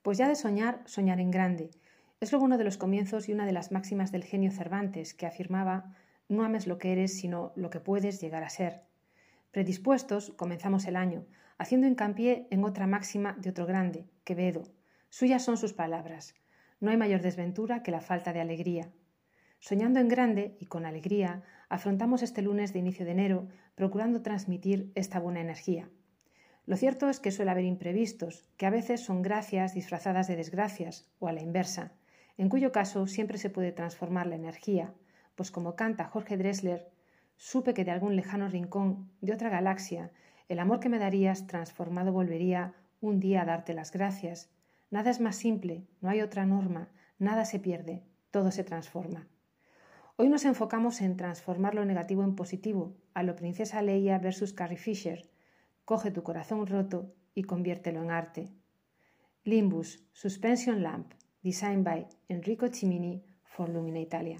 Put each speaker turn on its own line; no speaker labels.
Pues ya de soñar, soñar en grande. Es lo bueno de los comienzos y una de las máximas del genio Cervantes, que afirmaba no ames lo que eres, sino lo que puedes llegar a ser. Predispuestos, comenzamos el año, haciendo hincapié en otra máxima de otro grande, Quevedo. Suyas son sus palabras. No hay mayor desventura que la falta de alegría. Soñando en grande y con alegría, afrontamos este lunes de inicio de enero procurando transmitir esta buena energía. Lo cierto es que suele haber imprevistos, que a veces son gracias disfrazadas de desgracias, o a la inversa, en cuyo caso siempre se puede transformar la energía, pues como canta Jorge Dressler, supe que de algún lejano rincón de otra galaxia el amor que me darías transformado volvería un día a darte las gracias. Nada es más simple, no hay otra norma, nada se pierde, todo se transforma. Hoy nos enfocamos en transformar lo negativo en positivo, a lo Princesa Leia versus Carrie Fisher. Coge tu corazón roto y conviértelo en arte. Limbus Suspension Lamp, designed by Enrico Cimini for Lumina Italia.